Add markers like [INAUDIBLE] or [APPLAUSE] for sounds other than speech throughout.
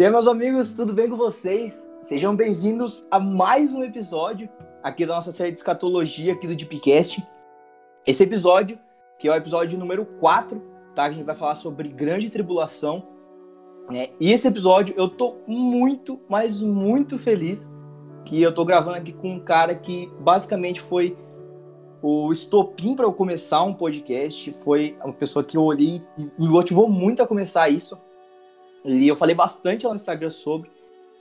E aí, meus amigos, tudo bem com vocês? Sejam bem-vindos a mais um episódio aqui da nossa série de escatologia aqui do Deepcast. Esse episódio, que é o episódio número 4, tá? A gente vai falar sobre grande tribulação. Né? E esse episódio eu tô muito, mas muito feliz que eu tô gravando aqui com um cara que basicamente foi o estopim para eu começar um podcast. Foi uma pessoa que eu olhei e me motivou muito a começar isso. E eu falei bastante lá no Instagram sobre.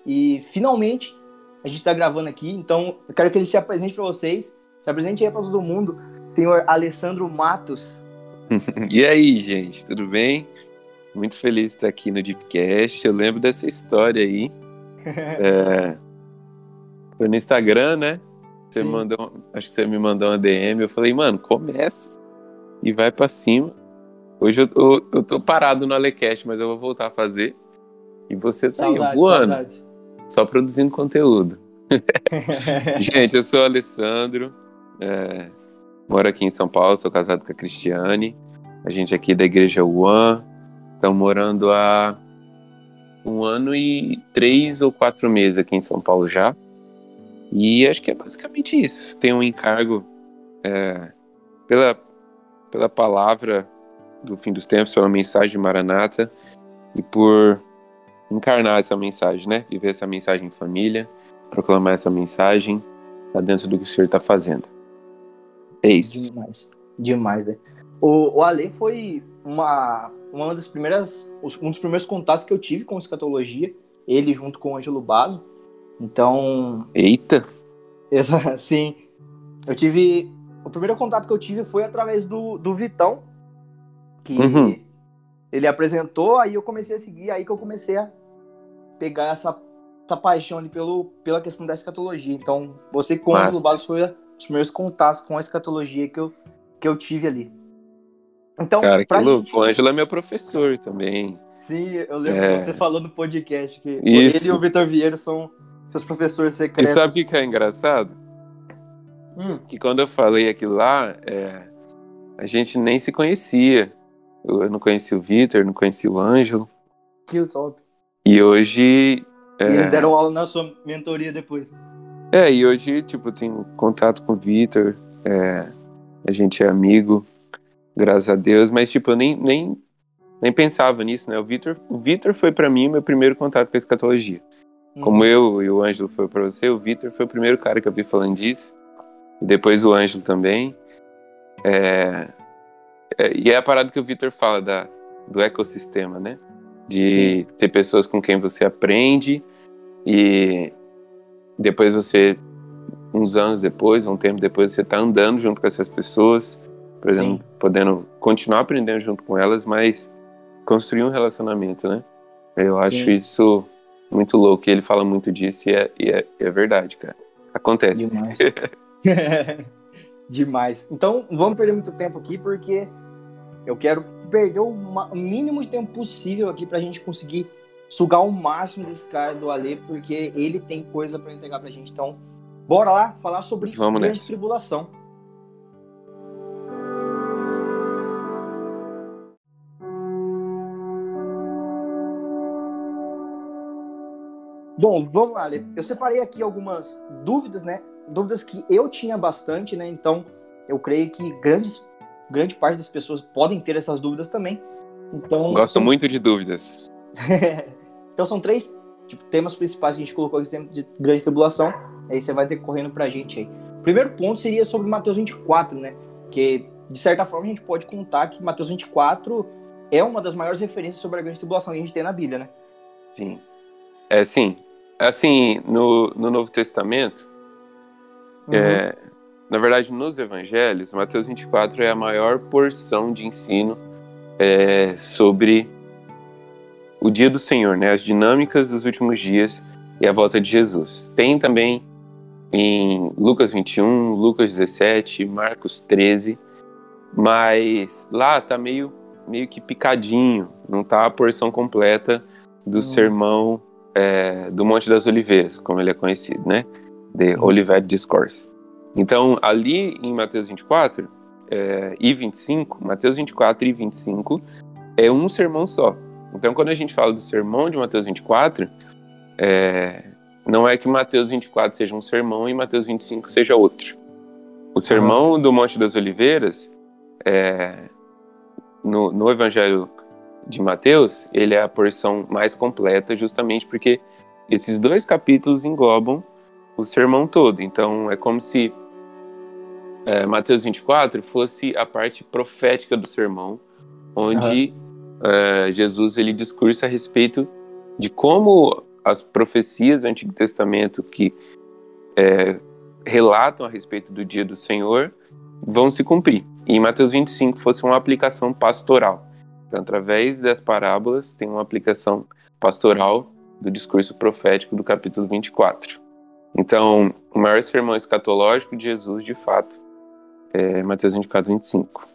E finalmente a gente está gravando aqui. Então eu quero que ele se apresente para vocês. Se apresente aí para todo mundo. Senhor Alessandro Matos. [LAUGHS] e aí, gente, tudo bem? Muito feliz de estar aqui no Deepcast. Eu lembro dessa história aí. [LAUGHS] é... Foi no Instagram, né? Você Sim. mandou, acho que você me mandou uma DM. Eu falei, mano, começa e vai para cima. Hoje eu, eu, eu tô parado no Alecast, mas eu vou voltar a fazer. E você tá saudades, aí, voando. Saudades. Só produzindo conteúdo. [LAUGHS] Gente, eu sou o Alessandro. É, moro aqui em São Paulo, sou casado com a Cristiane. A gente aqui da Igreja One. Estamos morando há um ano e três ou quatro meses aqui em São Paulo já. E acho que é basicamente isso. Tem um encargo é, pela, pela palavra do fim dos tempos, pela mensagem de Maranata e por encarnar essa mensagem, né? Viver essa mensagem em família, proclamar essa mensagem tá dentro do que o Senhor está fazendo. É isso. Demais, demais, velho. O, o Ale foi uma, uma das primeiras, um dos primeiros contatos que eu tive com escatologia, ele junto com o Ângelo Basso. Então. Eita! Essa, [LAUGHS] sim. Eu tive. O primeiro contato que eu tive foi através do, do Vitão, que uhum. ele apresentou, aí eu comecei a seguir, aí que eu comecei a pegar essa, essa paixão ali pelo, pela questão da escatologia. Então, você com o Basso foi os primeiros contatos com a escatologia que eu, que eu tive ali. Então, Cara, que louco. Gente... O Ângelo é meu professor também. Sim, eu lembro é... que você falou no podcast que Isso. ele e o Vitor Vieira são seus professores secretos. E sabe o que, que é engraçado? Hum. Que quando eu falei aquilo lá, é, a gente nem se conhecia. Eu não conhecia o Vitor, não conhecia o Ângelo. Que top. E hoje. É... E eles deram aula na sua mentoria depois. É, e hoje, tipo, tenho contato com o Vitor, é, a gente é amigo, graças a Deus, mas, tipo, eu nem, nem, nem pensava nisso, né? O Vitor o Victor foi para mim meu primeiro contato com a escatologia. Como uhum. eu e o Ângelo foi para você, o Vitor foi o primeiro cara que eu vi falando disso. E depois o Ângelo também. É, é, e é a parada que o Vitor fala da, do ecossistema, né? De Sim. ter pessoas com quem você aprende e depois você, uns anos depois, um tempo depois, você tá andando junto com essas pessoas, por exemplo, Sim. podendo continuar aprendendo junto com elas, mas construir um relacionamento, né? Eu acho Sim. isso muito louco. E ele fala muito disso e é, e é, é verdade, cara. Acontece. Demais. [LAUGHS] Demais. Então, vamos perder muito tempo aqui, porque eu quero perder o mínimo de tempo possível aqui pra gente conseguir sugar o máximo desse cara do Ale, porque ele tem coisa para entregar pra gente. Então, bora lá falar sobre vamos grande tribulação. Bom, vamos lá, Eu separei aqui algumas dúvidas, né? Dúvidas que eu tinha bastante, né? Então, eu creio que grandes, grande parte das pessoas podem ter essas dúvidas também. Então, Gosto são... muito de dúvidas. [LAUGHS] então, são três tipo, temas principais que a gente colocou aqui de grande tribulação. Aí você vai ter correndo pra gente aí. O primeiro ponto seria sobre Mateus 24, né? Que, de certa forma, a gente pode contar que Mateus 24 é uma das maiores referências sobre a grande tribulação que a gente tem na Bíblia, né? Sim. É, sim assim, no, no Novo Testamento, uhum. é, na verdade, nos evangelhos, Mateus 24 é a maior porção de ensino é, sobre o dia do Senhor, né? As dinâmicas dos últimos dias e a volta de Jesus. Tem também em Lucas 21, Lucas 17, Marcos 13, mas lá tá meio, meio que picadinho, não tá a porção completa do uhum. sermão é, do Monte das Oliveiras, como ele é conhecido, né? The uhum. Olivet Discourse. Então, ali em Mateus 24 é, e 25, Mateus 24 e 25 é um sermão só. Então, quando a gente fala do sermão de Mateus 24, é, não é que Mateus 24 seja um sermão e Mateus 25 seja outro. O sermão uhum. do Monte das Oliveiras, é, no, no Evangelho de Mateus, ele é a porção mais completa, justamente porque esses dois capítulos englobam o sermão todo. Então, é como se é, Mateus 24 fosse a parte profética do sermão, onde uhum. Jesus ele discursa a respeito de como as profecias do Antigo Testamento que é, relatam a respeito do dia do Senhor vão se cumprir. E em Mateus 25 fosse uma aplicação pastoral. Então, através das parábolas, tem uma aplicação pastoral do discurso profético do capítulo 24. Então, o maior sermão escatológico de Jesus, de fato, é Mateus 24, 25.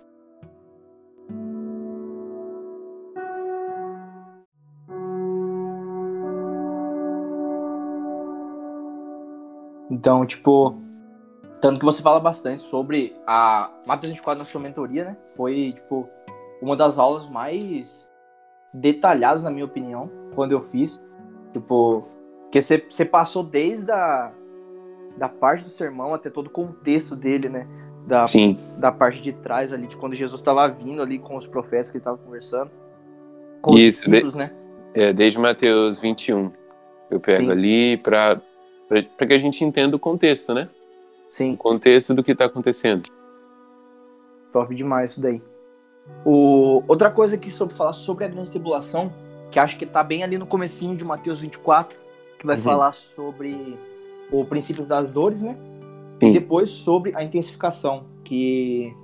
Então, tipo, tanto que você fala bastante sobre a Mateus 24 na sua mentoria, né? Foi, tipo, uma das aulas mais detalhadas, na minha opinião, quando eu fiz. Tipo, que você, você passou desde a da parte do sermão até todo o contexto dele, né? Da, Sim. da parte de trás ali, de quando Jesus estava vindo ali com os profetas que ele estava conversando. Com Isso, de, né? É, desde Mateus 21. Eu pego Sim. ali para que a gente entenda o contexto, né? Sim. O contexto do que está acontecendo. Top demais isso daí. O... Outra coisa que sobre falar sobre a grande tribulação, que acho que está bem ali no comecinho de Mateus 24, que vai uhum. falar sobre o princípio das dores, né? Sim. E depois sobre a intensificação, que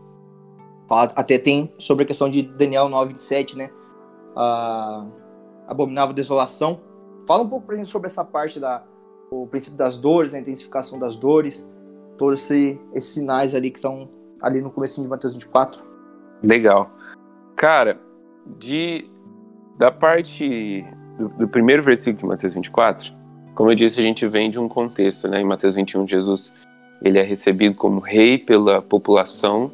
até tem sobre a questão de Daniel 9, 27, né? A abominável desolação. Fala um pouco pra gente sobre essa parte da o princípio das dores, a intensificação das dores, todos esse, esses sinais ali que são ali no começo de Mateus 24. Legal. Cara, de da parte do, do primeiro versículo de Mateus 24, como eu disse, a gente vem de um contexto, né? Em Mateus 21, Jesus ele é recebido como rei pela população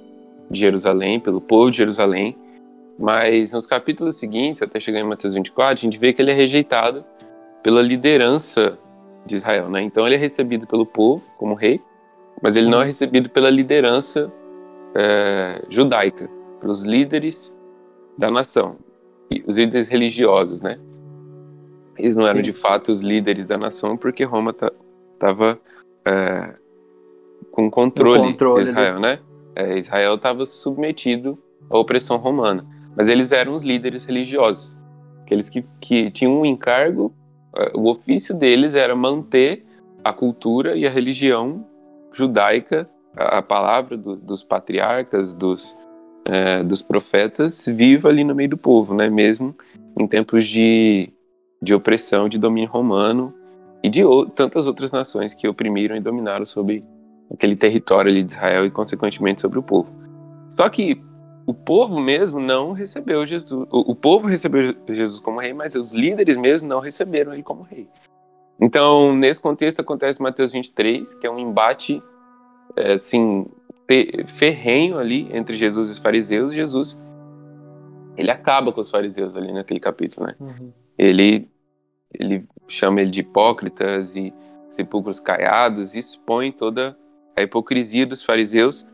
de Jerusalém, pelo povo de Jerusalém. Mas nos capítulos seguintes, até chegar em Mateus 24, a gente vê que ele é rejeitado pela liderança de Israel, né? Então ele é recebido pelo povo como rei, mas ele não é recebido pela liderança é, judaica, pelos líderes da nação, os líderes religiosos, né? Eles não eram de fato os líderes da nação porque Roma estava é, com controle, controle de Israel, né? É, Israel estava submetido à opressão romana, mas eles eram os líderes religiosos, aqueles que, que tinham um encargo, é, o ofício deles era manter a cultura e a religião judaica, a, a palavra do, dos patriarcas, dos, é, dos profetas, viva ali no meio do povo, né? Mesmo em tempos de de opressão, de domínio romano e de tantas outras nações que oprimiram e dominaram sobre aquele território ali de Israel e, consequentemente, sobre o povo. Só que o povo mesmo não recebeu Jesus. O, o povo recebeu Jesus como rei, mas os líderes mesmo não receberam ele como rei. Então, nesse contexto, acontece Mateus 23, que é um embate, é, assim, ferrenho ali entre Jesus e os fariseus. Jesus, ele acaba com os fariseus ali naquele capítulo, né? Uhum ele, ele chama ele de hipócritas e sepulcros caiados e expõe toda a hipocrisia dos fariseus,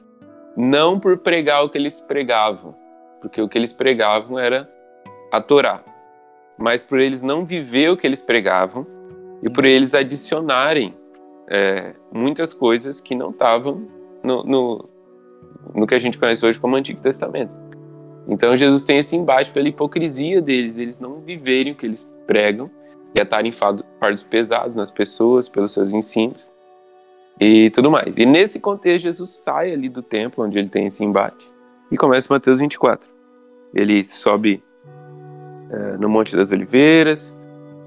não por pregar o que eles pregavam, porque o que eles pregavam era a Torá, mas por eles não viver o que eles pregavam e por eles adicionarem é, muitas coisas que não estavam no, no, no que a gente conhece hoje como Antigo Testamento. Então Jesus tem esse embate pela hipocrisia deles, deles não viverem o que eles pregam e atarem fardos pesados nas pessoas pelos seus ensinos e tudo mais. E nesse contexto Jesus sai ali do templo onde ele tem esse embate e começa Mateus 24. Ele sobe é, no Monte das Oliveiras,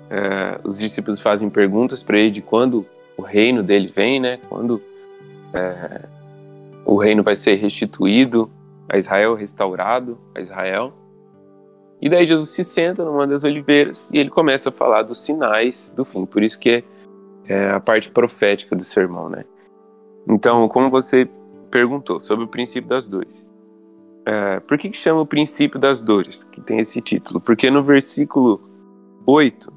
é, os discípulos fazem perguntas para ele de quando o reino dele vem, né? Quando é, o reino vai ser restituído a Israel, restaurado a Israel. E daí Jesus se senta numa das oliveiras e ele começa a falar dos sinais do fim. Por isso que é, é a parte profética do sermão, né? Então, como você perguntou sobre o princípio das dores. É, por que, que chama o princípio das dores? Que tem esse título? Porque no versículo 8,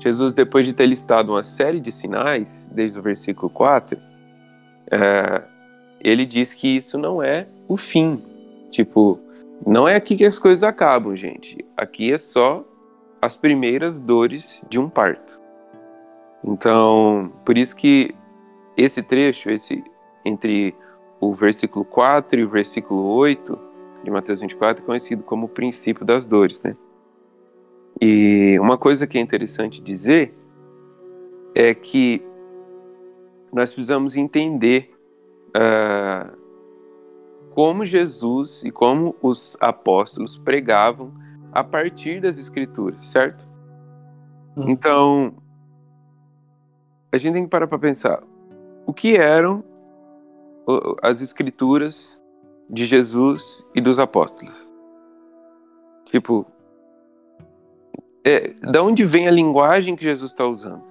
Jesus, depois de ter listado uma série de sinais, desde o versículo 4, é, ele diz que isso não é o fim. Tipo, não é aqui que as coisas acabam, gente. Aqui é só as primeiras dores de um parto. Então, por isso que esse trecho, esse entre o versículo 4 e o versículo 8 de Mateus 24 é conhecido como o princípio das dores, né? E uma coisa que é interessante dizer é que nós precisamos entender uh, como Jesus e como os apóstolos pregavam a partir das Escrituras, certo? Hum. Então, a gente tem que parar para pensar o que eram as Escrituras de Jesus e dos apóstolos. Tipo, é, da onde vem a linguagem que Jesus está usando?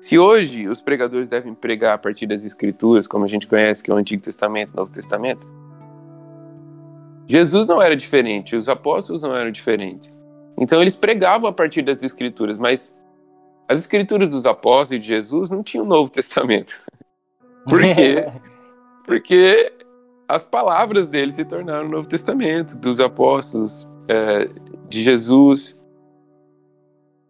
Se hoje os pregadores devem pregar a partir das Escrituras, como a gente conhece, que é o Antigo Testamento e o Novo Testamento, Jesus não era diferente, os apóstolos não eram diferentes. Então eles pregavam a partir das Escrituras, mas as Escrituras dos apóstolos e de Jesus não tinham o Novo Testamento. [LAUGHS] Por quê? Porque as palavras dele se tornaram o Novo Testamento, dos apóstolos, é, de Jesus.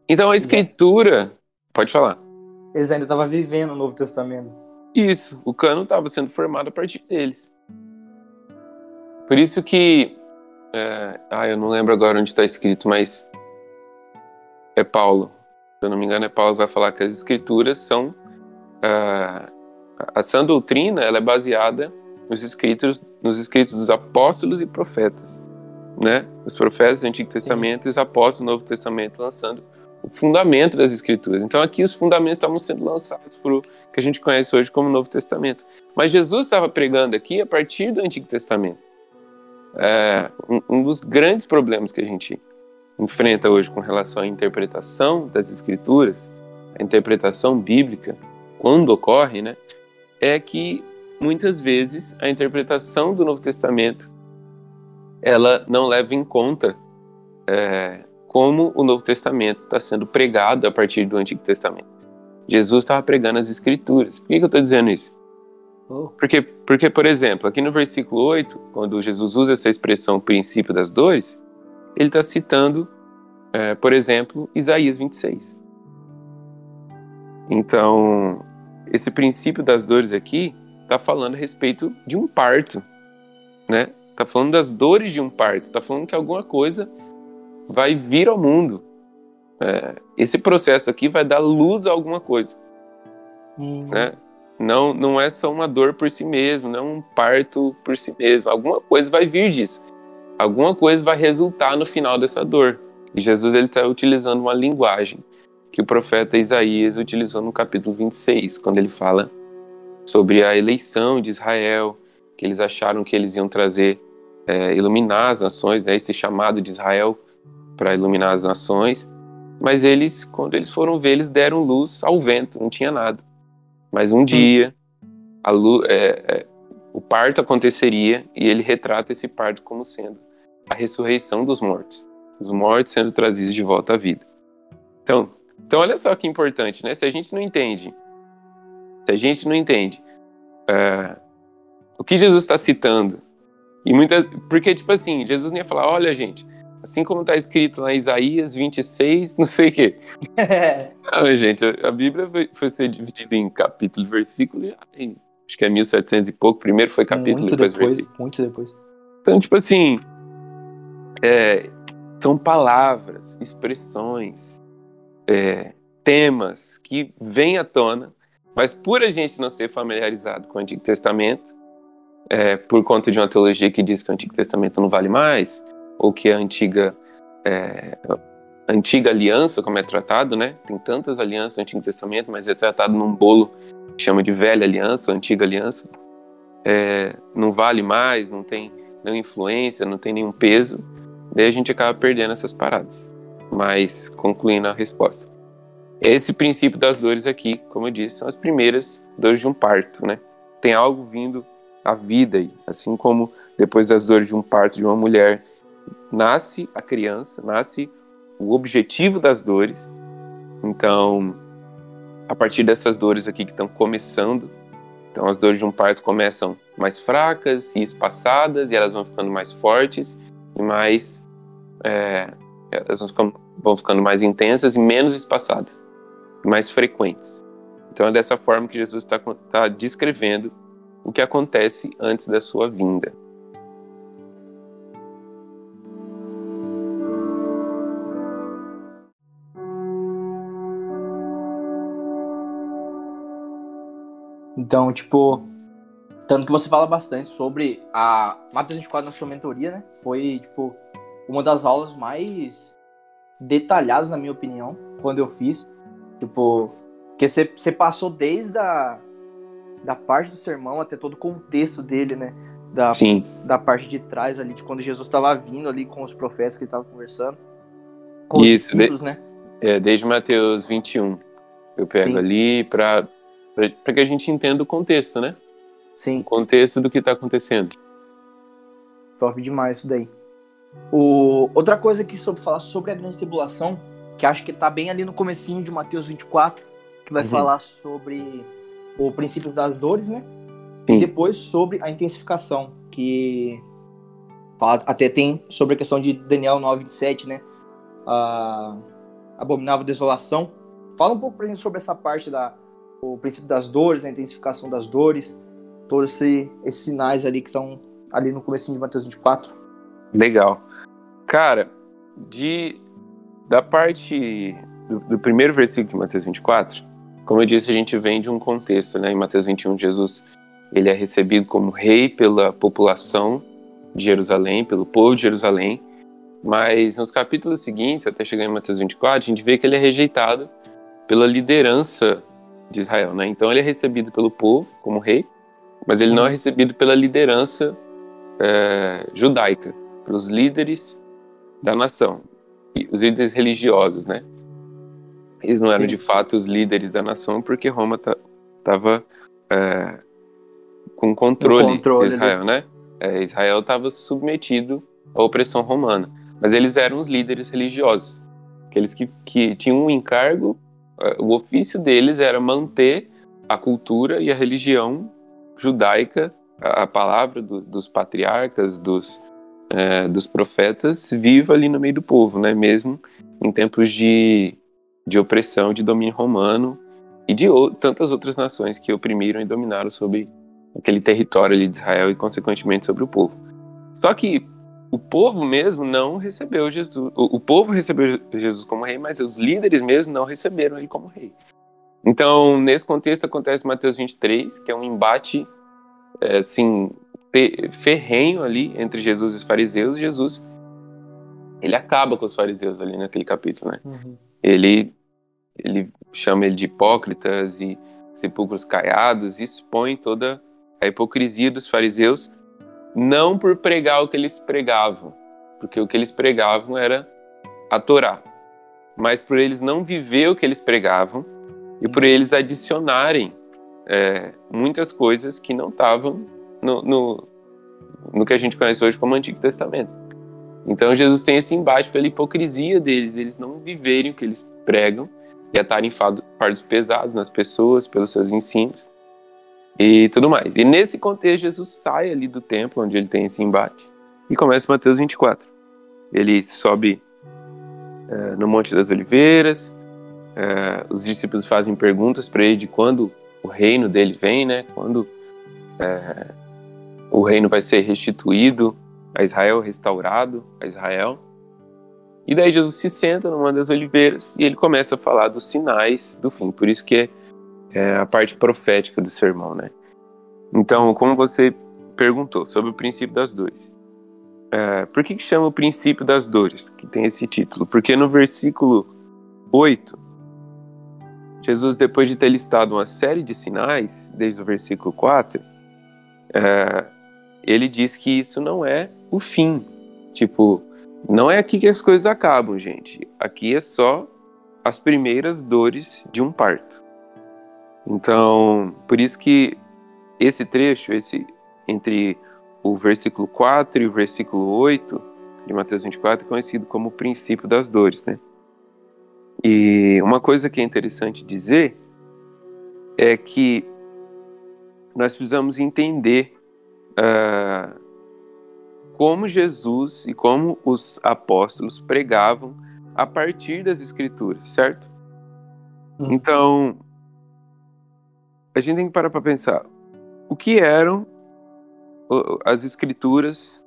Então a Escritura. Pode falar. Eles ainda estavam vivendo o Novo Testamento. Isso, o cano estava sendo formado a partir deles. Por isso que. É, ah, eu não lembro agora onde está escrito, mas. É Paulo. Se eu não me engano, é Paulo que vai falar que as escrituras são. Uh, a sã doutrina ela é baseada nos escritos, nos escritos dos apóstolos e profetas. Né? Os profetas do Antigo Testamento Sim. e os apóstolos do Novo Testamento lançando o fundamento das escrituras. Então aqui os fundamentos estavam sendo lançados para o que a gente conhece hoje como Novo Testamento. Mas Jesus estava pregando aqui a partir do Antigo Testamento. É, um, um dos grandes problemas que a gente enfrenta hoje com relação à interpretação das escrituras, a interpretação bíblica, quando ocorre, né, é que muitas vezes a interpretação do Novo Testamento ela não leva em conta é, como o Novo Testamento está sendo pregado a partir do Antigo Testamento. Jesus estava pregando as Escrituras. Por que, que eu estou dizendo isso? Oh. Porque, porque, por exemplo, aqui no versículo 8, quando Jesus usa essa expressão princípio das dores, ele está citando, é, por exemplo, Isaías 26. Então, esse princípio das dores aqui está falando a respeito de um parto, né? Está falando das dores de um parto, está falando que alguma coisa vai vir ao mundo. É, esse processo aqui vai dar luz a alguma coisa, hum. né? Não, não é só uma dor por si mesmo, não é um parto por si mesmo. Alguma coisa vai vir disso. Alguma coisa vai resultar no final dessa dor. E Jesus ele está utilizando uma linguagem que o profeta Isaías utilizou no capítulo 26, quando ele fala sobre a eleição de Israel, que eles acharam que eles iam trazer, é, iluminar as nações, né, esse chamado de Israel para iluminar as nações. Mas eles, quando eles foram ver, eles deram luz ao vento, não tinha nada. Mas um dia a luz, é, é, o parto aconteceria e ele retrata esse parto como sendo a ressurreição dos mortos, os mortos sendo trazidos de volta à vida. Então, então olha só que importante, né? Se a gente não entende, se a gente não entende é, o que Jesus está citando e muitas, porque tipo assim, Jesus não ia falar, olha gente, Assim como está escrito lá em Isaías 26, [LAUGHS] não sei o quê. [LAUGHS] não, gente, a Bíblia foi, ser dividida em capítulo e versículo, acho que é 1700 e pouco. Primeiro foi capítulo, muito depois, depois versículo. Muito depois. Então, tipo assim, é, são palavras, expressões, é, temas que vêm à tona, mas por a gente não ser familiarizado com o Antigo Testamento, é, por conta de uma teologia que diz que o Antigo Testamento não vale mais, ou que a antiga é, antiga aliança, como é tratado, né? Tem tantas alianças no Antigo Testamento, mas é tratado num bolo que chama de velha aliança, ou antiga aliança. É, não vale mais, não tem nenhuma influência, não tem nenhum peso. Daí a gente acaba perdendo essas paradas. Mas, concluindo a resposta. Esse princípio das dores aqui, como eu disse, são as primeiras dores de um parto, né? Tem algo vindo à vida aí, assim como depois das dores de um parto de uma mulher, nasce a criança, nasce o objetivo das dores. Então, a partir dessas dores aqui que estão começando, então as dores de um parto começam mais fracas e espaçadas e elas vão ficando mais fortes e mais é, elas vão ficando, vão ficando mais intensas e menos espaçadas, mais frequentes. Então é dessa forma que Jesus está tá descrevendo o que acontece antes da sua vinda. Então, tipo, tanto que você fala bastante sobre a Mateus 24 na sua mentoria, né? Foi, tipo, uma das aulas mais detalhadas, na minha opinião, quando eu fiz. Tipo, que você, você passou desde a da parte do sermão até todo o contexto dele, né? Da, Sim. da parte de trás ali, de quando Jesus estava vindo ali com os profetas que ele estava conversando. Com Isso, os de, né? É, desde Mateus 21. Eu pego Sim. ali para para que a gente entenda o contexto, né? Sim. O contexto do que está acontecendo. Top demais isso daí. O... Outra coisa que sobre falar sobre a grande tribulação, que acho que está bem ali no comecinho de Mateus 24, que vai uhum. falar sobre o princípio das dores, né? Sim. E depois sobre a intensificação, que fala, até tem sobre a questão de Daniel 9, 27, né? A abominável desolação. Fala um pouco pra gente sobre essa parte da o princípio das dores, a intensificação das dores, todos esse, esses sinais ali que estão ali no começo de Mateus 24. Legal. Cara, de da parte do, do, primeiro versículo de Mateus 24, como eu disse, a gente vem de um contexto, né? Em Mateus 21, Jesus ele é recebido como rei pela população de Jerusalém, pelo povo de Jerusalém, mas nos capítulos seguintes, até chegar em Mateus 24, a gente vê que ele é rejeitado pela liderança de Israel, né? Então ele é recebido pelo povo como rei, mas ele não é recebido pela liderança é, judaica, pelos líderes da nação, os líderes religiosos, né? Eles não eram de fato os líderes da nação porque Roma estava é, com controle, controle de Israel, né? É, Israel estava submetido à opressão romana, mas eles eram os líderes religiosos, aqueles que, que tinham um encargo o ofício deles era manter a cultura e a religião judaica, a, palavra do, dos patriarcas, dos, é, dos profetas, viva ali no meio do povo, né? Mesmo em tempos de, de opressão, de domínio romano e de tantas outras nações que oprimiram e dominaram sobre aquele território ali de Israel e, consequentemente, sobre o povo. Só que o povo mesmo não recebeu Jesus. O, o, povo recebeu Jesus como rei, mas os líderes mesmo não receberam ele como rei. Então, nesse contexto, acontece Mateus 23, que é um embate, é, assim, ferrenho ali entre Jesus e os fariseus. E Jesus, ele acaba com os fariseus ali naquele capítulo, né? Uhum. Ele, ele chama ele de hipócritas e sepulcros caiados e expõe toda a hipocrisia dos fariseus não por pregar o que eles pregavam, porque o que eles pregavam era a Torá, mas por eles não viver o que eles pregavam e por eles adicionarem é, muitas coisas que não estavam no, no, no, que a gente conhece hoje como Antigo Testamento. Então Jesus tem esse embate pela hipocrisia deles, deles não viverem o que eles pregam e atarem fardos pesados nas pessoas pelos seus ensinos e tudo mais. E nesse contexto, Jesus sai ali do templo onde ele tem esse embate e começa Mateus 24. Ele sobe é, no Monte das Oliveiras, é, os discípulos fazem perguntas para ele de quando o reino dele vem, né? Quando é, o reino vai ser restituído a Israel, restaurado a Israel. E daí Jesus se senta numa das oliveiras e ele começa a falar dos sinais do fim. Por isso que é é a parte profética do sermão, né? Então, como você perguntou sobre o princípio das dores, é, por que, que chama o princípio das dores, que tem esse título? Porque no versículo 8, Jesus, depois de ter listado uma série de sinais, desde o versículo 4, é, ele diz que isso não é o fim. Tipo, não é aqui que as coisas acabam, gente. Aqui é só as primeiras dores de um parto. Então, por isso que esse trecho, esse entre o versículo 4 e o versículo 8, de Mateus 24 é conhecido como o princípio das dores, né? E uma coisa que é interessante dizer é que nós precisamos entender uh, como Jesus e como os apóstolos pregavam a partir das Escrituras, certo? Hum. Então, a gente tem que parar para pensar o que eram as Escrituras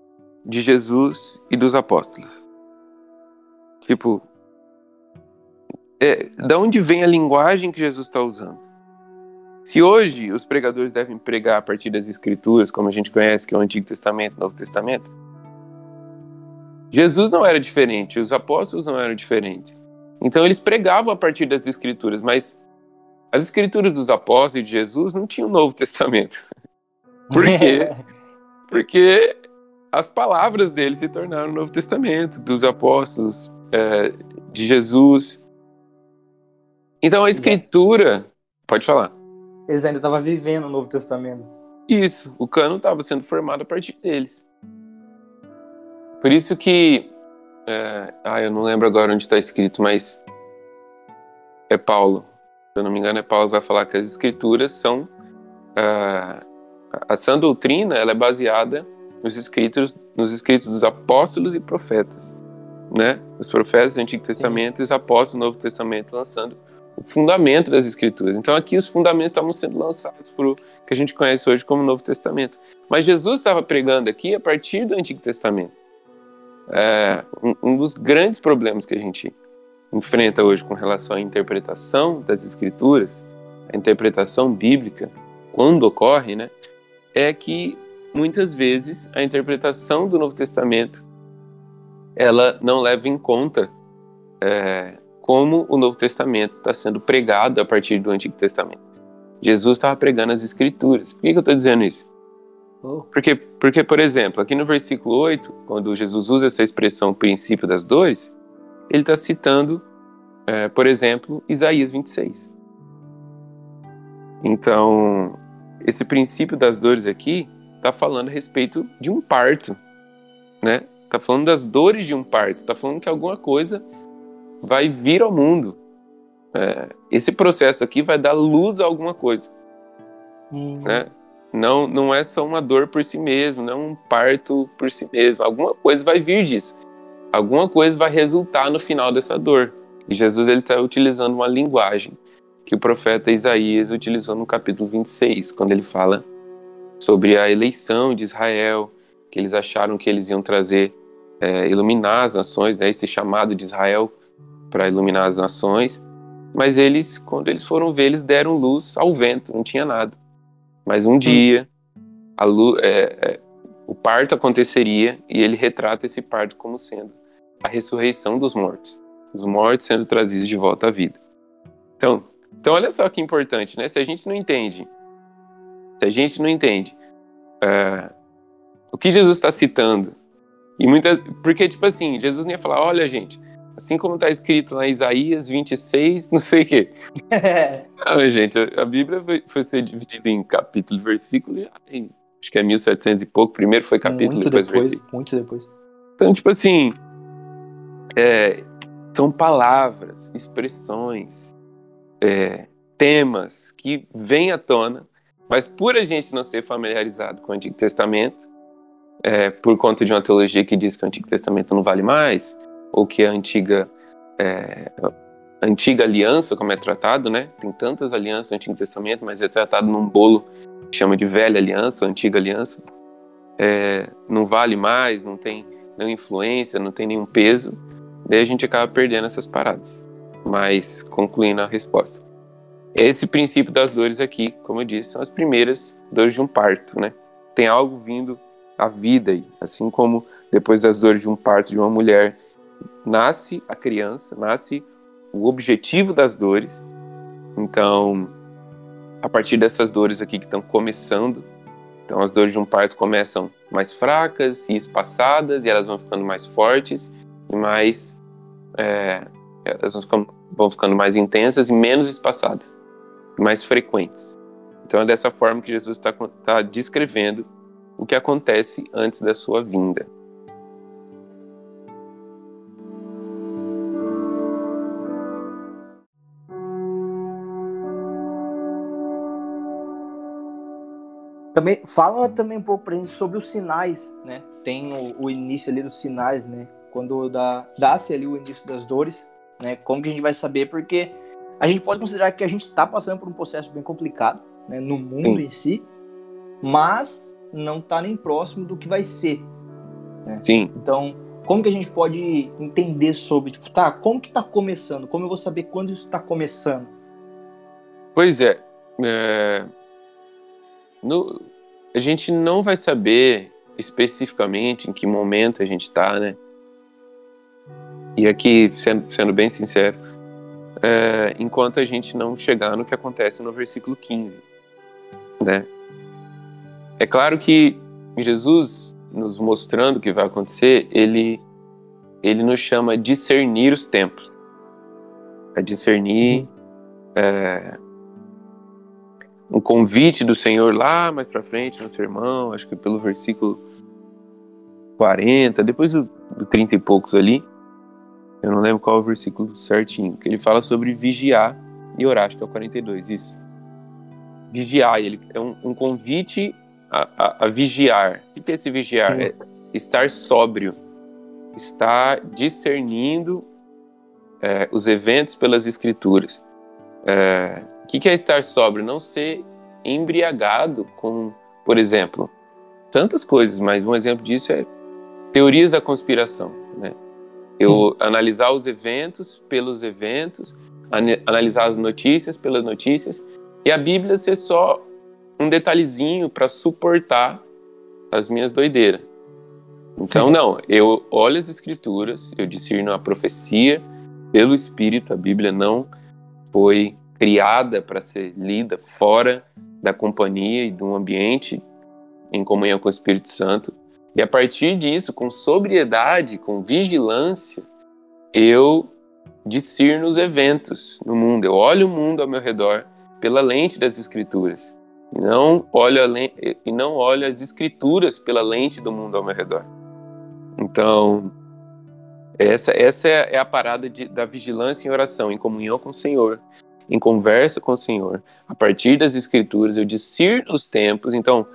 de Jesus e dos apóstolos. Tipo, é, da onde vem a linguagem que Jesus está usando? Se hoje os pregadores devem pregar a partir das Escrituras, como a gente conhece, que é o Antigo Testamento Novo Testamento, Jesus não era diferente, os apóstolos não eram diferentes. Então eles pregavam a partir das Escrituras, mas as Escrituras dos apóstolos e de Jesus não tinham o Novo [LAUGHS] Testamento. Por quê? [LAUGHS] Porque as palavras dele se tornaram o Novo Testamento, dos apóstolos, é, de Jesus. Então a Escritura. Pode falar. Eles ainda estavam vivendo o Novo Testamento. Isso, o cano estava sendo formado a partir deles. Por isso que. É, ah, eu não lembro agora onde está escrito, mas. É Paulo. Se eu não me engano, é Paulo que vai falar que as escrituras são. Uh, a sã doutrina ela é baseada nos escritos, nos escritos dos apóstolos e profetas. Né? Os profetas do Antigo Testamento Sim. e os apóstolos do Novo Testamento lançando o fundamento das escrituras. Então aqui os fundamentos estavam sendo lançados para o que a gente conhece hoje como Novo Testamento. Mas Jesus estava pregando aqui a partir do Antigo Testamento. É, um, um dos grandes problemas que a gente enfrenta hoje com relação à interpretação das escrituras, a interpretação bíblica, quando ocorre, né, é que muitas vezes a interpretação do Novo Testamento ela não leva em conta é, como o Novo Testamento está sendo pregado a partir do Antigo Testamento. Jesus estava pregando as Escrituras. Por que, que eu estou dizendo isso? Oh. Porque, porque, por exemplo, aqui no versículo 8, quando Jesus usa essa expressão princípio das dores, ele está citando, é, por exemplo, Isaías 26. Então, esse princípio das dores aqui está falando a respeito de um parto, né? Está falando das dores de um parto, está falando que alguma coisa vai vir ao mundo. É, esse processo aqui vai dar luz a alguma coisa. Hum. Né? Não, não é só uma dor por si mesmo, não é um parto por si mesmo. Alguma coisa vai vir disso. Alguma coisa vai resultar no final dessa dor. E Jesus ele está utilizando uma linguagem que o profeta Isaías utilizou no capítulo 26, quando ele fala sobre a eleição de Israel, que eles acharam que eles iam trazer, é, iluminar as nações, né, esse chamado de Israel para iluminar as nações. Mas eles, quando eles foram ver, eles deram luz ao vento, não tinha nada. Mas um dia, a luz, é, é, o parto aconteceria e ele retrata esse parto como sendo a ressurreição dos mortos, os mortos sendo trazidos de volta à vida. Então, então olha só que importante, né? Se a gente não entende, se a gente não entende uh, o que Jesus está citando e muitas, porque tipo assim, Jesus nem ia falar, olha gente, Assim como está escrito lá em Isaías 26, não sei o quê. [LAUGHS] não, gente, a Bíblia foi, foi ser dividida em capítulo e versículo, e, acho que é 1700 e pouco. Primeiro foi capítulo, muito depois, depois versículo. Muito depois. Então, tipo assim, é, são palavras, expressões, é, temas que vêm à tona, mas por a gente não ser familiarizado com o Antigo Testamento, é, por conta de uma teologia que diz que o Antigo Testamento não vale mais, ou que a antiga é, antiga aliança, como é tratado, né? Tem tantas alianças no Antigo Testamento, mas é tratado num bolo que chama de velha aliança, ou antiga aliança. É, não vale mais, não tem nenhuma influência, não tem nenhum peso. Daí a gente acaba perdendo essas paradas. Mas, concluindo a resposta. Esse princípio das dores aqui, como eu disse, são as primeiras dores de um parto, né? Tem algo vindo à vida aí, assim como depois das dores de um parto de uma mulher, nasce a criança, nasce o objetivo das dores. Então, a partir dessas dores aqui que estão começando, então as dores de um parto começam mais fracas e espaçadas, e elas vão ficando mais fortes e mais. É, elas vão ficando mais intensas e menos espaçadas, mais frequentes. Então é dessa forma que Jesus está tá descrevendo o que acontece antes da sua vinda. Também fala também um pouco para gente sobre os sinais, né? Tem o, o início ali dos sinais, né? Quando dá, dá-se ali o início das dores, né? Como que a gente vai saber? Porque a gente pode considerar que a gente está passando por um processo bem complicado, né? No mundo Sim. em si, mas não está nem próximo do que vai ser. Né? Sim. Então, como que a gente pode entender sobre, tipo, tá, como que está começando? Como eu vou saber quando isso está começando? Pois é, é... No... a gente não vai saber especificamente em que momento a gente está, né? E aqui, sendo, sendo bem sincero, é, enquanto a gente não chegar no que acontece no versículo 15, né? É claro que Jesus, nos mostrando o que vai acontecer, ele, ele nos chama a discernir os tempos, a discernir uhum. é, um convite do Senhor lá mais para frente no sermão, acho que pelo versículo 40, depois do, do 30 e poucos ali, eu não lembro qual é o versículo certinho, que ele fala sobre vigiar e orar, acho que é o 42, isso. Vigiar, ele é um, um convite a, a, a, vigiar. O que é esse vigiar? É estar sóbrio, estar discernindo é, os eventos pelas escrituras. É, o que é estar sóbrio? Não ser embriagado com, por exemplo, tantas coisas, mas um exemplo disso é teorias da conspiração, né? Eu hum. analisar os eventos pelos eventos, analisar as notícias pelas notícias, e a Bíblia ser só um detalhezinho para suportar as minhas doideiras. Então, não, eu olho as escrituras, eu discerno a profecia pelo Espírito, a Bíblia não foi criada para ser lida fora da companhia e de um ambiente em comunhão com o Espírito Santo. E a partir disso, com sobriedade, com vigilância, eu discerno os eventos no mundo. Eu olho o mundo ao meu redor pela lente das escrituras. E não olho, e não olho as escrituras pela lente do mundo ao meu redor. Então, essa, essa é a parada de, da vigilância em oração, em comunhão com o Senhor, em conversa com o Senhor. A partir das escrituras, eu discerno os tempos. Então,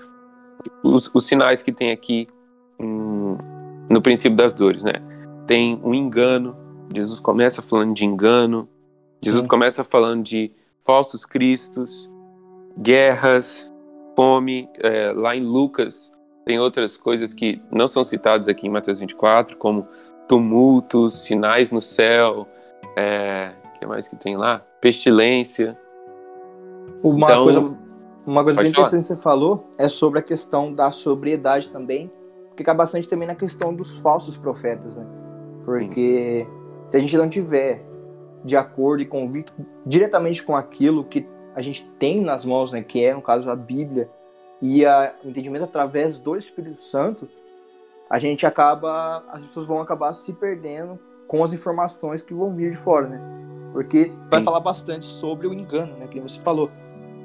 os, os sinais que tem aqui no princípio das dores, né? Tem um engano. Jesus começa falando de engano. Jesus Sim. começa falando de falsos cristos, guerras, fome. É, lá em Lucas tem outras coisas que não são citadas aqui em Mateus 24, como tumultos, sinais no céu. É, que mais que tem lá? Pestilência. Uma então, coisa, uma coisa bem interessante que você falou é sobre a questão da sobriedade também cai bastante também na questão dos falsos profetas, né? Porque Sim. se a gente não tiver de acordo e convicto diretamente com aquilo que a gente tem nas mãos, né, que é no caso a Bíblia e o entendimento através do Espírito Santo, a gente acaba, as pessoas vão acabar se perdendo com as informações que vão vir de fora, né? Porque vai Sim. falar bastante sobre o engano, né? Que você falou.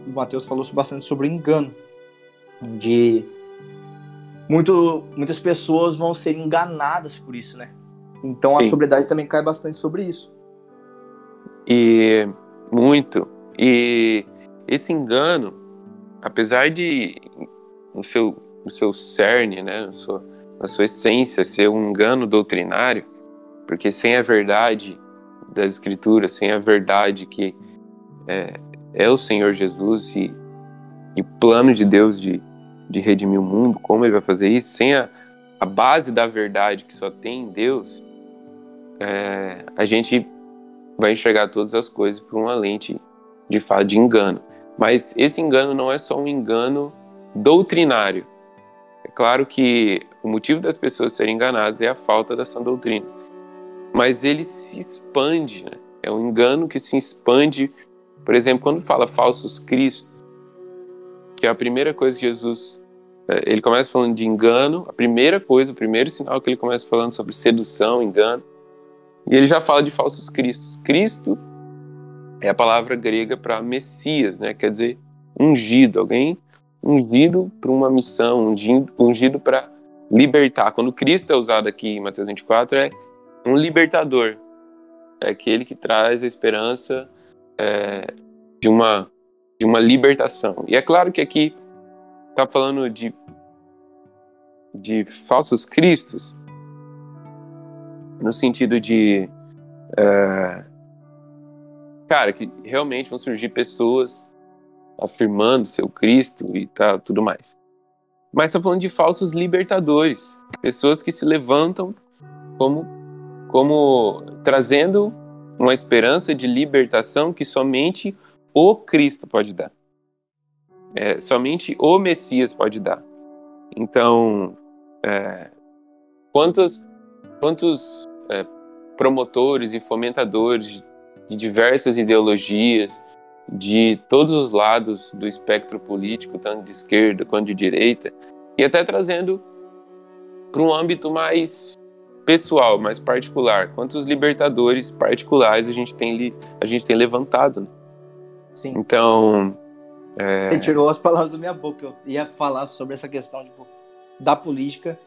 O Mateus falou bastante sobre o engano de muito, muitas pessoas vão ser enganadas por isso, né? Então a Sim. sobriedade também cai bastante sobre isso. E muito. E esse engano, apesar de no seu, no seu cerne, né, na sua, na sua essência, ser um engano doutrinário, porque sem a verdade das Escrituras, sem a verdade que é, é o Senhor Jesus e, e o plano de Deus de de redimir o mundo, como ele vai fazer isso, sem a, a base da verdade que só tem em Deus, é, a gente vai enxergar todas as coisas por uma lente de fato de engano. Mas esse engano não é só um engano doutrinário. É claro que o motivo das pessoas serem enganadas é a falta dessa doutrina. Mas ele se expande, né? É um engano que se expande. Por exemplo, quando fala falsos cristos, que é a primeira coisa que Jesus é, ele começa falando de engano, a primeira coisa, o primeiro sinal que ele começa falando sobre sedução, engano, e ele já fala de falsos cristos. Cristo é a palavra grega para Messias, né? Quer dizer, ungido, alguém ungido para uma missão, ungido, ungido para libertar. Quando Cristo é usado aqui em Mateus 24, é um libertador, é aquele que traz a esperança é, de uma de uma libertação. E é claro que aqui tá falando de, de falsos cristos, no sentido de. Uh, cara, que realmente vão surgir pessoas afirmando seu Cristo e tal, tudo mais. Mas está falando de falsos libertadores, pessoas que se levantam como, como trazendo uma esperança de libertação que somente o Cristo pode dar. É, somente o Messias pode dar. Então, é, quantos, quantos é, promotores e fomentadores de diversas ideologias, de todos os lados do espectro político, tanto de esquerda quanto de direita, e até trazendo para um âmbito mais pessoal, mais particular, quantos libertadores particulares a gente tem, a gente tem levantado. Né? Sim. Então. É... Você tirou as palavras da minha boca. Eu ia falar sobre essa questão tipo, da política,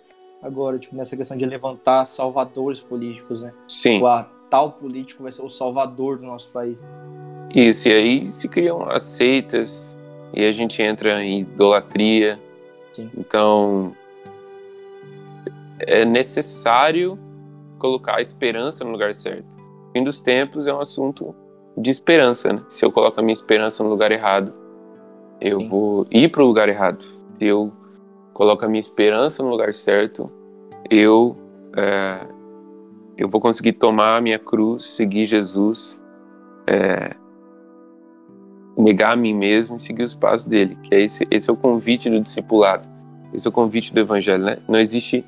agora, tipo, nessa questão de levantar salvadores políticos, né? Sim. O tal político vai ser o salvador do nosso país. Isso, e aí se criam as seitas, e a gente entra em idolatria. Sim. Então, é necessário colocar a esperança no lugar certo. O fim dos tempos é um assunto de esperança, né? Se eu coloco a minha esperança no lugar errado, eu Sim. vou ir para o lugar errado. Se eu coloco a minha esperança no lugar certo, eu é, eu vou conseguir tomar a minha cruz, seguir Jesus, é, negar a mim mesmo e seguir os passos dele. Que é esse, esse é o convite do discipulado. Esse é o convite do evangelho, né? Não existe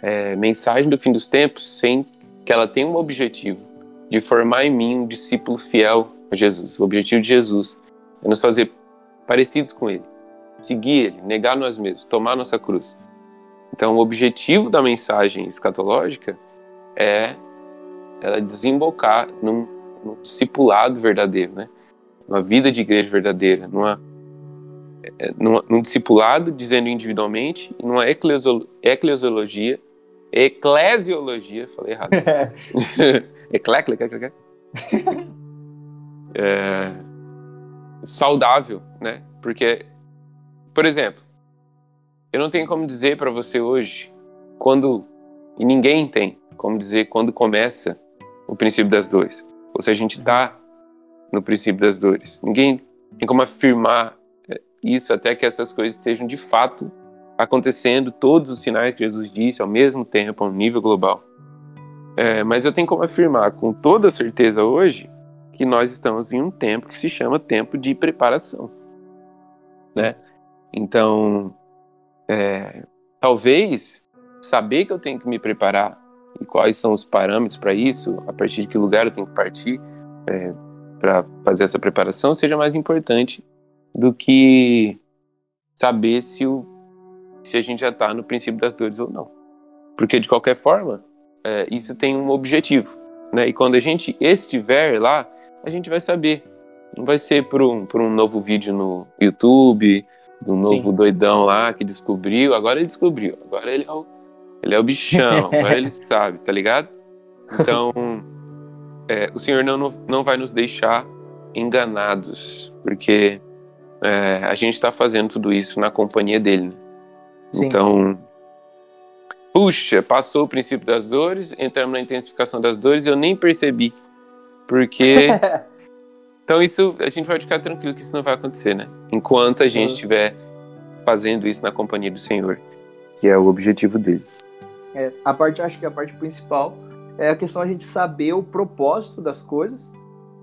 é, mensagem do fim dos tempos sem que ela tenha um objetivo de formar em mim um discípulo fiel a Jesus. O objetivo de Jesus é nos fazer parecidos com Ele, seguir Ele, negar nós mesmos, tomar nossa cruz. Então, o objetivo da mensagem escatológica é ela desembocar num, num discipulado verdadeiro, né? Uma vida de igreja verdadeira, numa, é, numa, num discipulado, dizendo individualmente, numa eclesiologia eclesiologia, falei errado. [LAUGHS] Ecléclica, é, saudável, né? Porque, por exemplo, eu não tenho como dizer para você hoje quando e ninguém tem como dizer quando começa o princípio das dores. Ou se a gente está no princípio das dores. Ninguém tem como afirmar é, isso até que essas coisas estejam de fato acontecendo todos os sinais que Jesus disse ao mesmo tempo, a um nível global. É, mas eu tenho como afirmar com toda certeza hoje que nós estamos em um tempo que se chama tempo de preparação, né? Então, é, talvez saber que eu tenho que me preparar e quais são os parâmetros para isso, a partir de que lugar eu tenho que partir é, para fazer essa preparação, seja mais importante do que saber se o se a gente já está no princípio das dores ou não. Porque, de qualquer forma, é, isso tem um objetivo. Né? E quando a gente estiver lá, a gente vai saber. Não vai ser por um, por um novo vídeo no YouTube, do novo Sim. doidão lá que descobriu. Agora ele descobriu. Agora ele é o, ele é o bichão. [LAUGHS] agora ele sabe, tá ligado? Então, é, o Senhor não, não vai nos deixar enganados, porque é, a gente está fazendo tudo isso na companhia dele. Né? Então, puxa, passou o princípio das dores, entramos na intensificação das dores e eu nem percebi. Porque. [LAUGHS] então, isso a gente pode ficar tranquilo que isso não vai acontecer, né? Enquanto a gente uhum. estiver fazendo isso na companhia do Senhor, que é o objetivo dele. É, a parte, acho que a parte principal é a questão a gente saber o propósito das coisas,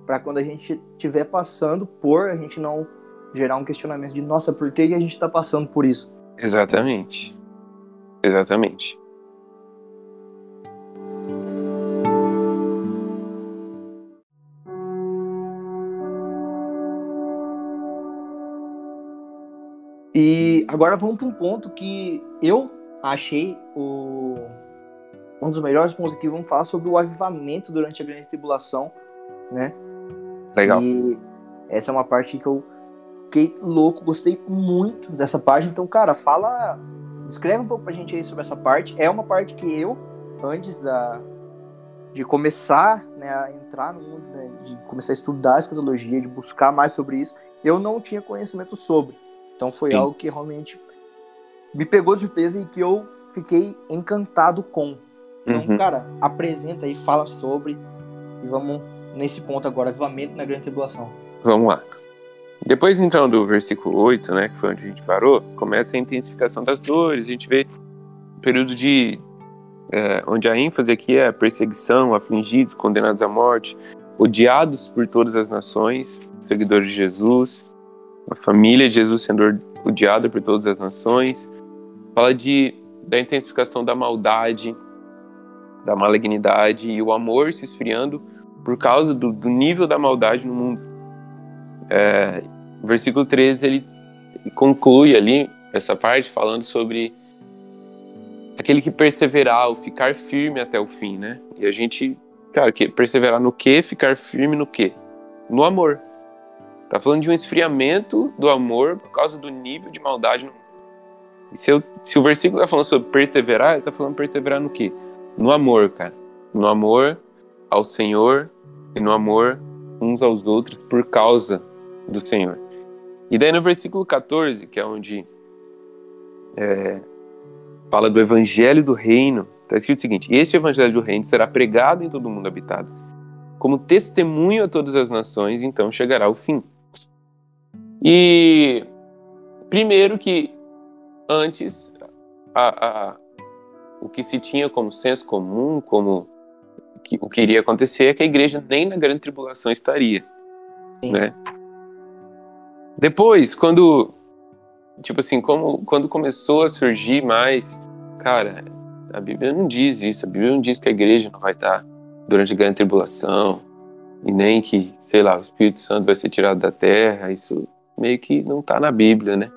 para quando a gente estiver passando por, a gente não gerar um questionamento de, nossa, por que a gente está passando por isso? Exatamente. Exatamente. E agora vamos para um ponto que eu achei o... um dos melhores pontos aqui. Vamos falar sobre o avivamento durante a grande tribulação, né? Legal. E essa é uma parte que eu fiquei louco, gostei muito dessa parte. Então, cara, fala. Escreve um pouco pra gente aí sobre essa parte. É uma parte que eu, antes da, de começar né, a entrar no mundo, né, de começar a estudar a escatologia, de buscar mais sobre isso, eu não tinha conhecimento sobre. Então foi Sim. algo que realmente me pegou de surpresa e que eu fiquei encantado com. Então, uhum. cara, apresenta aí, fala sobre e vamos nesse ponto agora, avivamento na grande tribulação. Vamos lá. Depois então do versículo 8, né, que foi onde a gente parou, começa a intensificação das dores, a gente vê um período de é, onde a ênfase aqui é a perseguição, afligidos, condenados à morte, odiados por todas as nações, seguidores de Jesus, a família de Jesus sendo odiada por todas as nações. Fala de da intensificação da maldade, da malignidade e o amor se esfriando por causa do, do nível da maldade no mundo. É, versículo 13 ele conclui ali essa parte falando sobre aquele que perseverar, o ficar firme até o fim, né? E a gente, cara, que perseverar no quê? Ficar firme no quê? No amor. Tá falando de um esfriamento do amor por causa do nível de maldade no se, eu, se o versículo tá falando sobre perseverar, ele tá falando perseverar no quê? No amor, cara. No amor ao Senhor e no amor uns aos outros por causa do Senhor. E daí no versículo 14, que é onde é, fala do evangelho do reino, está escrito o seguinte: Este evangelho do reino será pregado em todo o mundo habitado, como testemunho a todas as nações, então chegará o fim. E primeiro que antes a, a, o que se tinha como senso comum, como que, o que iria acontecer é que a igreja nem na grande tribulação estaria, Sim. né? Depois, quando tipo assim, como, quando começou a surgir mais, cara, a Bíblia não diz isso, a Bíblia não diz que a igreja não vai estar durante a grande tribulação, e nem que, sei lá, o Espírito Santo vai ser tirado da terra, isso meio que não está na Bíblia, né?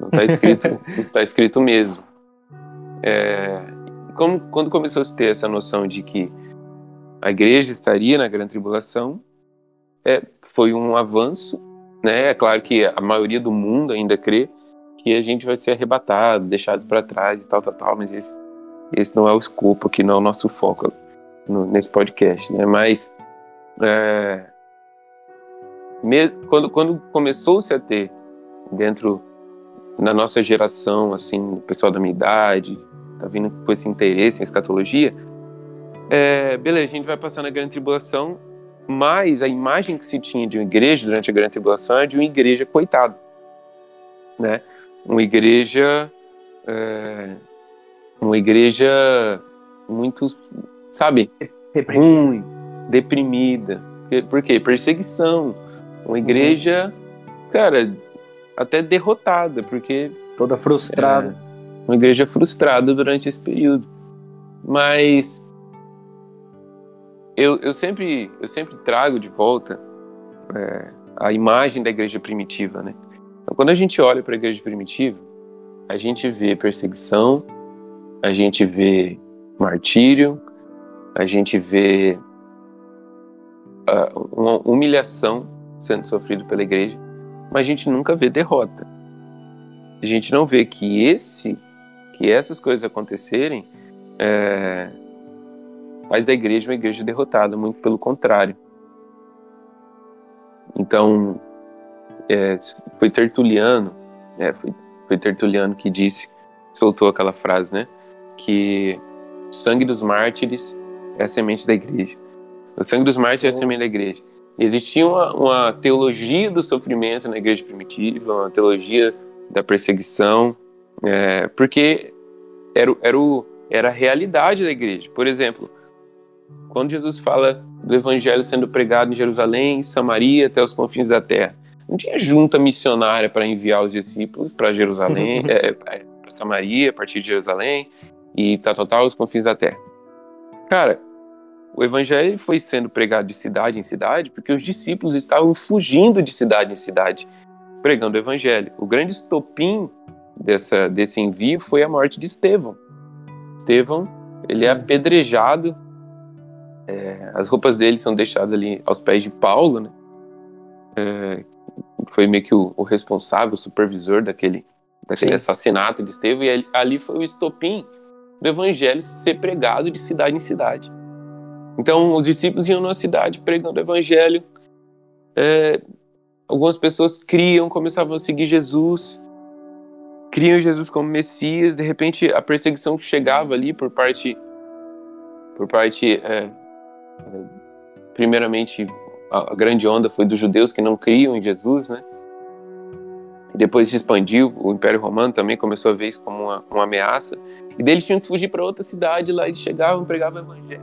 Não está escrito, [LAUGHS] não tá escrito mesmo. É, como, quando começou a ter essa noção de que a igreja estaria na grande tribulação, é, foi um avanço, né? É claro que a maioria do mundo ainda crê, que a gente vai ser arrebatado, deixado para trás e tal, tal, tal, mas esse, esse não é o escopo aqui, não é o nosso foco no, nesse podcast, né? Mas é, me, quando, quando começou-se a ter dentro na nossa geração, assim, o pessoal da minha idade, tá vindo com esse interesse em escatologia, é, beleza, a gente vai passar na grande tribulação, mas a imagem que se tinha de uma igreja durante a grande tribulação é de uma igreja coitada, né? uma igreja é, uma igreja muito sabe ruim deprimida. Por quê? Perseguição. Uma igreja cara até derrotada porque toda frustrada. É, uma igreja frustrada durante esse período. Mas eu, eu sempre eu sempre trago de volta é, a imagem da igreja primitiva né então, quando a gente olha para a igreja primitiva, a gente vê perseguição, a gente vê martírio, a gente vê uh, uma humilhação sendo sofrido pela igreja, mas a gente nunca vê derrota. A gente não vê que esse, que essas coisas acontecerem, é, faz da igreja uma igreja derrotada, muito pelo contrário. Então, é, foi Tertuliano, é, foi, foi Tertuliano que disse, soltou aquela frase, né? Que o sangue dos mártires é a semente da igreja. O sangue dos mártires é a semente da igreja. existia uma, uma teologia do sofrimento na igreja primitiva, uma teologia da perseguição, é, porque era, era, o, era a realidade da igreja. Por exemplo, quando Jesus fala do evangelho sendo pregado em Jerusalém, Samaria, até os confins da terra, não tinha junta missionária para enviar os discípulos para Jerusalém, [LAUGHS] é, é para Samaria, a partir de Jerusalém e tal, tal, tal, os confins da terra. Cara, o evangelho foi sendo pregado de cidade em cidade porque os discípulos estavam fugindo de cidade em cidade, pregando o evangelho. O grande estopim dessa, desse envio foi a morte de Estevão. Estevão, ele é apedrejado, é, as roupas dele são deixadas ali aos pés de Paulo, né? É, foi meio que o, o responsável, o supervisor daquele, daquele assassinato de Estevão, e ali foi o estopim do evangelho ser pregado de cidade em cidade. Então, os discípulos iam numa cidade pregando o evangelho, é, algumas pessoas criam, começavam a seguir Jesus, criam Jesus como Messias, de repente a perseguição chegava ali por parte, por parte, é, primeiramente a, grande onda foi dos judeus que não criam em Jesus, né? Depois se expandiu, o Império Romano também começou a ver isso como uma, uma ameaça. E deles tinham que fugir para outra cidade lá, eles chegavam, pregavam o evangelho.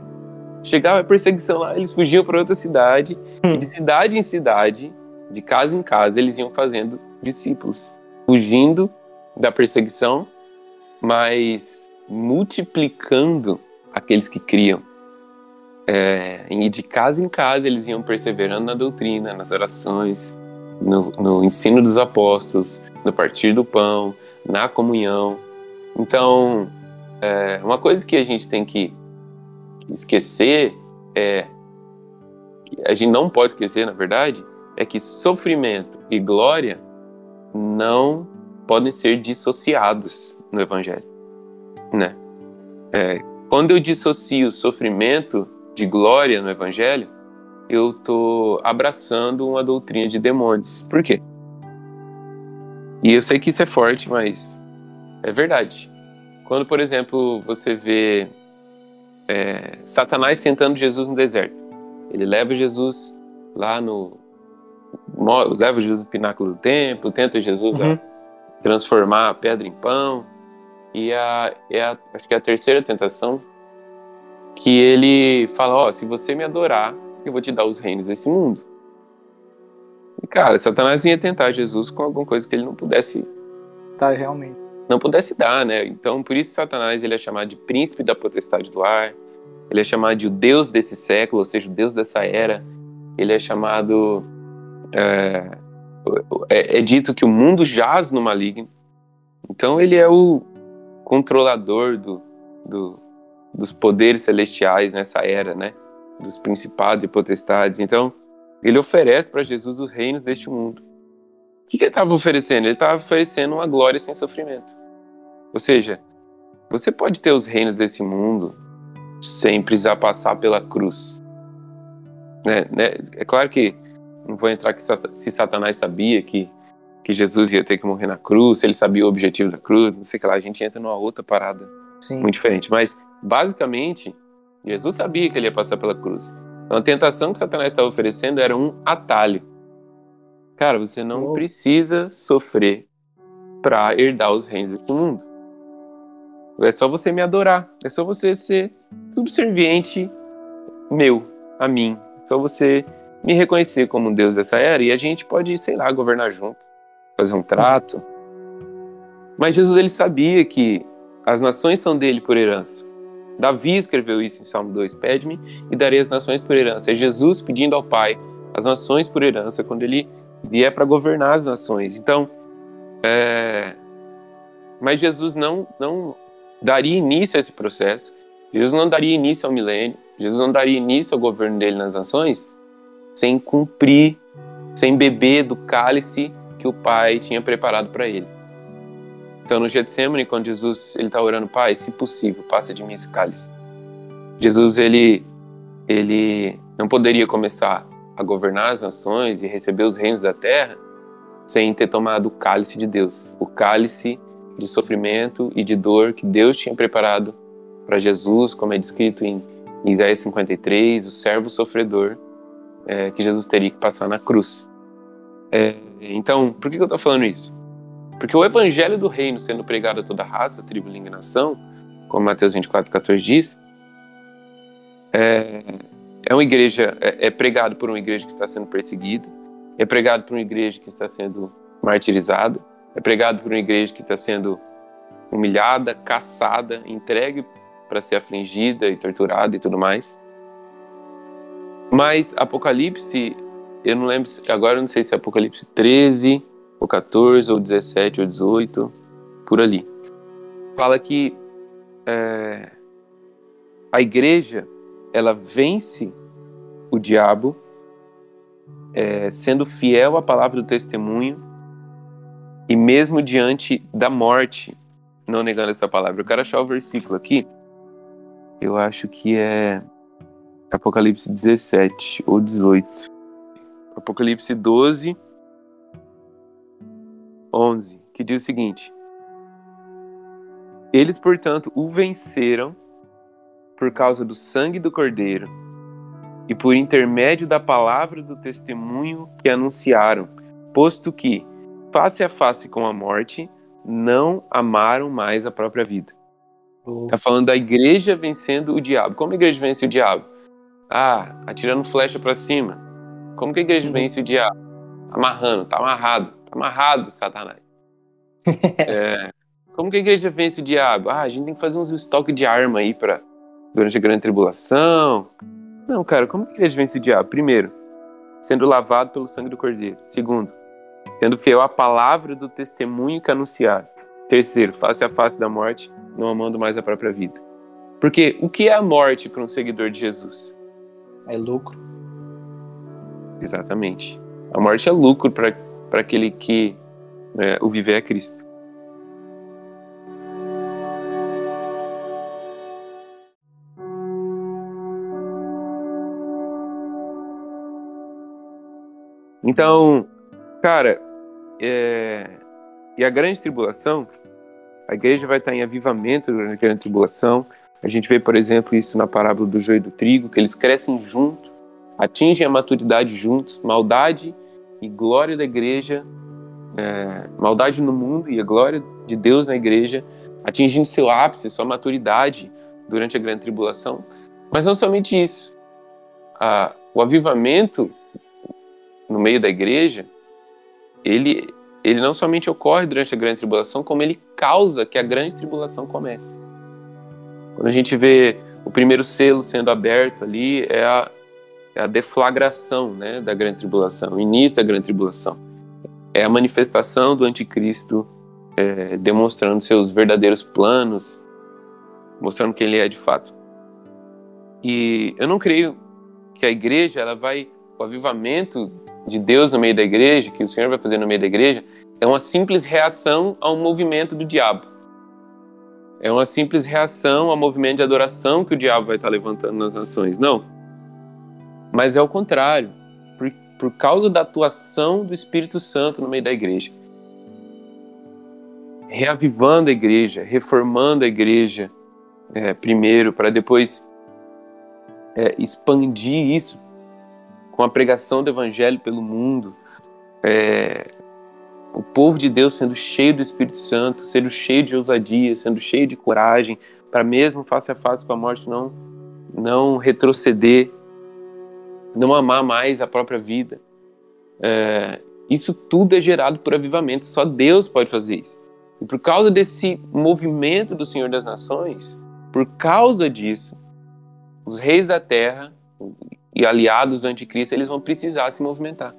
Chegava a perseguição lá, eles fugiam para outra cidade, hum. e de cidade em cidade, de casa em casa, eles iam fazendo discípulos, fugindo da perseguição, mas multiplicando aqueles que criam. É, e de casa em casa eles iam perseverando na doutrina, nas orações, no, no ensino dos apóstolos, no partir do pão, na comunhão. Então, é, uma coisa que a gente tem que esquecer é a gente não pode esquecer, na verdade, é que sofrimento e glória não podem ser dissociados no Evangelho, né? É, quando eu dissocio sofrimento de glória no Evangelho, eu tô abraçando uma doutrina de demônios. Por quê? E eu sei que isso é forte, mas é verdade. Quando, por exemplo, você vê é, Satanás tentando Jesus no deserto, ele leva Jesus lá no. leva Jesus no pináculo do templo, tenta Jesus uhum. a transformar a pedra em pão. E a, é a, acho que é a terceira tentação que ele fala: Ó, oh, se você me adorar, eu vou te dar os reinos desse mundo. E, cara, Satanás vinha tentar Jesus com alguma coisa que ele não pudesse. Tá, realmente. Não pudesse dar, né? Então, por isso Satanás ele é chamado de príncipe da potestade do ar. Ele é chamado de o Deus desse século, ou seja, o Deus dessa era. Ele é chamado. É, é, é dito que o mundo jaz no maligno. Então, ele é o controlador do, do, dos poderes celestiais nessa era, né? dos principados e potestades. Então, ele oferece para Jesus os reinos deste mundo. O que, que ele estava oferecendo? Ele estava oferecendo uma glória sem sofrimento. Ou seja, você pode ter os reinos desse mundo sem precisar passar pela cruz. Né? né? É claro que não vou entrar aqui se Satanás sabia que, que Jesus ia ter que morrer na cruz, se ele sabia o objetivo da cruz, não sei o que lá, a gente entra numa outra parada Sim. muito diferente. Mas, basicamente, Jesus sabia que ele ia passar pela cruz. Então a tentação que Satanás estava oferecendo era um atalho. Cara, você não precisa sofrer para herdar os reinos desse mundo. É só você me adorar. É só você ser subserviente meu, a mim. É só você me reconhecer como um Deus dessa era e a gente pode, sei lá, governar junto, fazer um trato. Mas Jesus ele sabia que as nações são dele por herança. Davi escreveu isso em Salmo 2: Pede-me e darei as nações por herança. É Jesus pedindo ao Pai as nações por herança quando ele vier para governar as nações. Então, é... mas Jesus não, não daria início a esse processo. Jesus não daria início ao milênio. Jesus não daria início ao governo dele nas nações sem cumprir, sem beber do cálice que o Pai tinha preparado para ele. Então, no Getsemane, quando Jesus ele está orando, Pai, se possível, passa de mim esse cálice. Jesus ele ele não poderia começar a governar as nações e receber os reinos da terra sem ter tomado o cálice de Deus, o cálice de sofrimento e de dor que Deus tinha preparado para Jesus, como é descrito em Isaías 53, o servo sofredor é, que Jesus teria que passar na cruz. É, então, por que eu estou falando isso? Porque o evangelho do reino sendo pregado a toda raça, tribo, língua e nação, como Mateus 24, 14 diz, é, é uma igreja, é, é pregado por uma igreja que está sendo perseguida, é pregado por uma igreja que está sendo martirizada, é pregado por uma igreja que está sendo humilhada, caçada, entregue para ser afligida e torturada e tudo mais. Mas Apocalipse, eu não lembro, agora eu não sei se é Apocalipse 13 ou 14, ou 17, ou 18, por ali. Fala que é, a igreja ela vence o diabo é, sendo fiel à palavra do testemunho e mesmo diante da morte, não negando essa palavra. Eu quero achar o versículo aqui. Eu acho que é Apocalipse 17 ou 18. Apocalipse 12, 11, que diz o seguinte: Eles, portanto, o venceram por causa do sangue do Cordeiro e por intermédio da palavra do testemunho que anunciaram, posto que, face a face com a morte, não amaram mais a própria vida. Está falando da igreja vencendo o diabo. Como a igreja vence o diabo? Ah, atirando flecha para cima. Como que a igreja uhum. vence o diabo? Amarrando, tá amarrado, tá amarrado, Satanás. [LAUGHS] é, como que a igreja vence o diabo? Ah, a gente tem que fazer um estoque de arma aí para durante a grande tribulação. Não, cara, como que a igreja vence o diabo? Primeiro, sendo lavado pelo sangue do cordeiro. Segundo, sendo fiel à palavra do testemunho que anunciaram. Terceiro, face a face da morte, não amando mais a própria vida. Porque o que é a morte para um seguidor de Jesus? É lucro. Exatamente. A morte é lucro para aquele que é, o viver é Cristo. Então, cara, é... e a grande tribulação, a igreja vai estar em avivamento durante a grande tribulação. A gente vê, por exemplo, isso na parábola do joio e do trigo, que eles crescem juntos, atingem a maturidade juntos, maldade e glória da igreja, é... maldade no mundo e a glória de Deus na igreja, atingindo seu ápice, sua maturidade durante a grande tribulação. Mas não somente isso. A... o avivamento no meio da igreja, ele, ele não somente ocorre durante a grande tribulação, como ele causa que a grande tribulação comece. Quando a gente vê o primeiro selo sendo aberto ali, é a, é a deflagração né, da grande tribulação, o início da grande tribulação. É a manifestação do anticristo é, demonstrando seus verdadeiros planos, mostrando quem ele é de fato. E eu não creio que a igreja ela vai o avivamento de Deus no meio da igreja, que o Senhor vai fazer no meio da igreja, é uma simples reação ao movimento do diabo. É uma simples reação ao movimento de adoração que o diabo vai estar levantando nas nações. Não. Mas é o contrário. Por, por causa da atuação do Espírito Santo no meio da igreja. Reavivando a igreja, reformando a igreja é, primeiro, para depois é, expandir isso com a pregação do evangelho pelo mundo, é, o povo de Deus sendo cheio do Espírito Santo, sendo cheio de ousadia, sendo cheio de coragem, para mesmo face a face com a morte não não retroceder, não amar mais a própria vida. É, isso tudo é gerado por avivamento, só Deus pode fazer isso. E por causa desse movimento do Senhor das Nações, por causa disso, os reis da terra e aliados do anticristo, eles vão precisar se movimentar.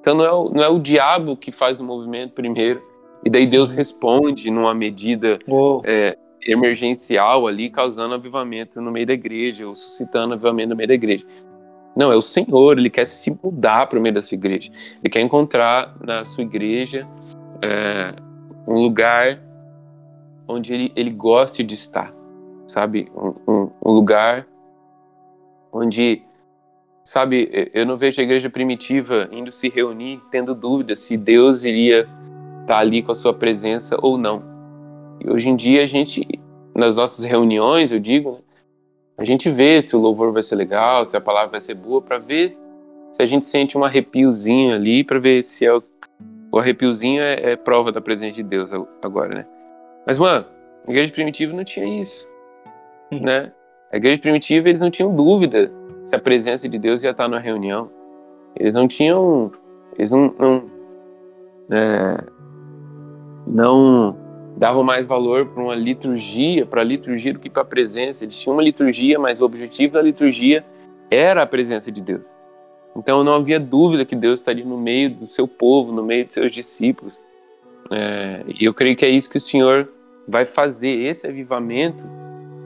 Então não é, o, não é o diabo que faz o movimento primeiro, e daí Deus responde numa medida é, emergencial ali, causando avivamento no meio da igreja, ou suscitando avivamento no meio da igreja. Não, é o Senhor, ele quer se mudar para o meio da sua igreja. Ele quer encontrar na sua igreja é, um lugar onde ele, ele goste de estar, sabe? Um, um, um lugar onde Sabe, eu não vejo a igreja primitiva indo se reunir, tendo dúvidas se Deus iria estar tá ali com a sua presença ou não. E hoje em dia a gente, nas nossas reuniões, eu digo, né, a gente vê se o louvor vai ser legal, se a palavra vai ser boa, para ver se a gente sente um arrepiozinho ali, para ver se é o, o arrepiozinho é, é, prova da presença de Deus agora, né? Mas, mano, a igreja primitiva não tinha isso, uhum. né? A igreja primitiva, eles não tinham dúvida se a presença de Deus ia estar na reunião. Eles não tinham. Eles não. Não, é, não davam mais valor para uma liturgia, para a liturgia do que para a presença. Eles tinham uma liturgia, mas o objetivo da liturgia era a presença de Deus. Então não havia dúvida que Deus estaria no meio do seu povo, no meio de seus discípulos. É, e eu creio que é isso que o Senhor vai fazer, esse avivamento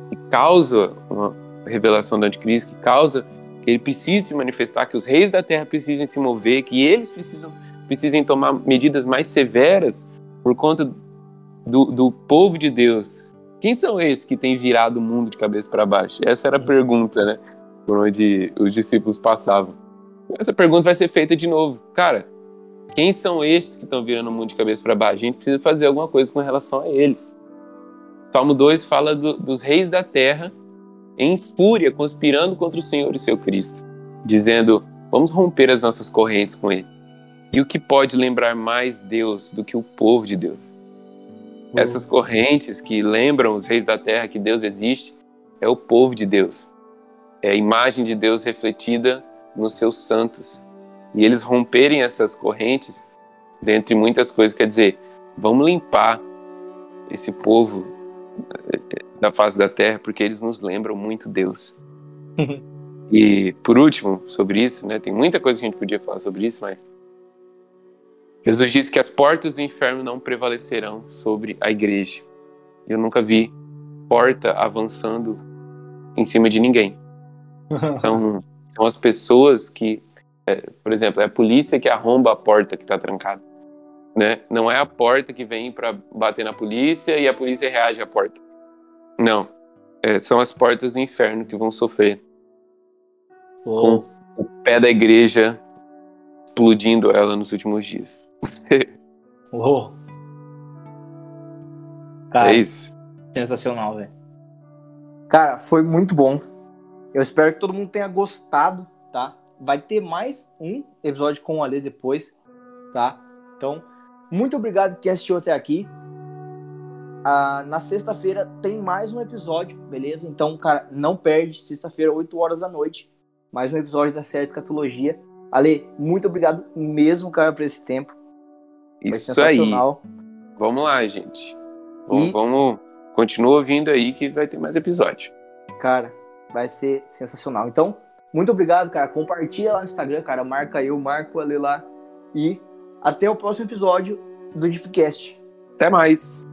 que causa uma, revelação do anticristo, que causa que ele precise se manifestar, que os reis da terra precisem se mover, que eles precisam precisem tomar medidas mais severas por conta do, do povo de Deus. Quem são esses que têm virado o mundo de cabeça para baixo? Essa era a pergunta, né? Por onde os discípulos passavam. Essa pergunta vai ser feita de novo. Cara, quem são estes que estão virando o mundo de cabeça para baixo? A gente precisa fazer alguma coisa com relação a eles. Salmo 2 fala do, dos reis da terra em fúria, conspirando contra o Senhor e seu Cristo, dizendo: vamos romper as nossas correntes com ele. E o que pode lembrar mais Deus do que o povo de Deus? Uhum. Essas correntes que lembram os reis da terra que Deus existe é o povo de Deus. É a imagem de Deus refletida nos seus santos. E eles romperem essas correntes, dentre muitas coisas, quer dizer, vamos limpar esse povo da face da terra, porque eles nos lembram muito Deus. e por último, sobre isso, né, tem muita coisa que a gente podia falar sobre isso, mas Jesus disse que as portas do inferno não prevalecerão sobre a igreja. Eu nunca vi porta avançando em cima de ninguém. [LAUGHS] Então, são as pessoas que, é, por exemplo, é a polícia que arromba a porta que está trancada. Né? Não é a porta que vem para bater na polícia e a polícia reage à porta. Não. É, são as portas do inferno que vão sofrer. Com o pé da igreja explodindo ela nos últimos dias. [LAUGHS] oh. Cara, é isso. Sensacional, velho. Cara, foi muito bom. Eu espero que todo mundo tenha gostado, tá? Vai ter mais um episódio com o Ale depois, tá? Então, muito obrigado que assistiu até aqui. Ah, na sexta-feira tem mais um episódio, beleza? Então, cara, não perde. Sexta-feira, 8 horas da noite. Mais um episódio da série Escatologia. Ale, muito obrigado mesmo, cara, por esse tempo. Isso aí. Vamos lá, gente. Vamos, e... vamos. Continua ouvindo aí que vai ter mais episódio. Cara, vai ser sensacional. Então, muito obrigado, cara. Compartilha lá no Instagram, cara. Marca eu, marco ali lá. E até o próximo episódio do Deepcast. Até mais.